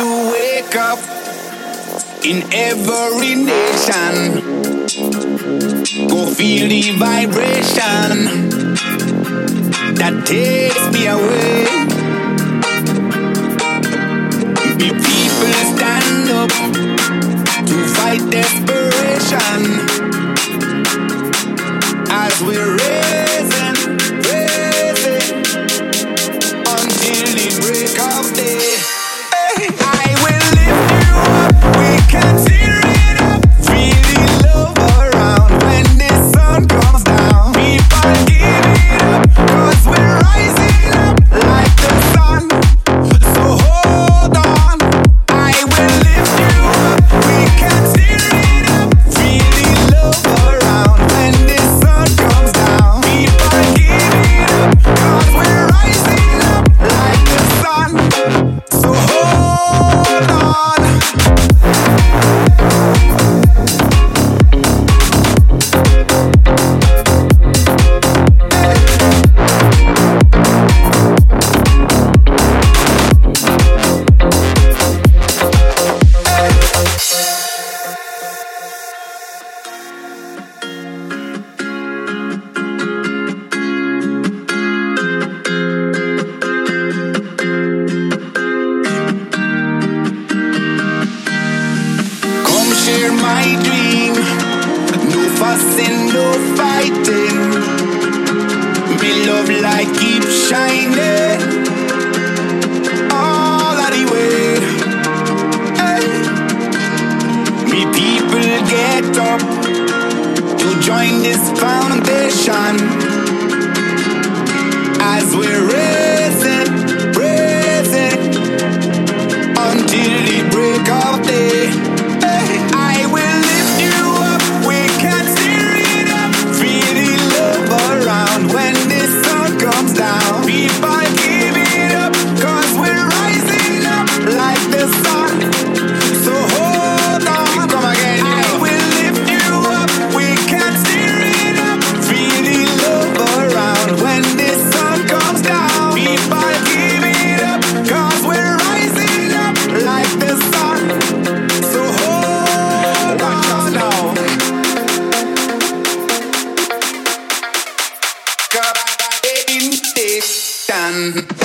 to wake up in every nation. Go feel the vibration that takes me away. this. Mm-hmm.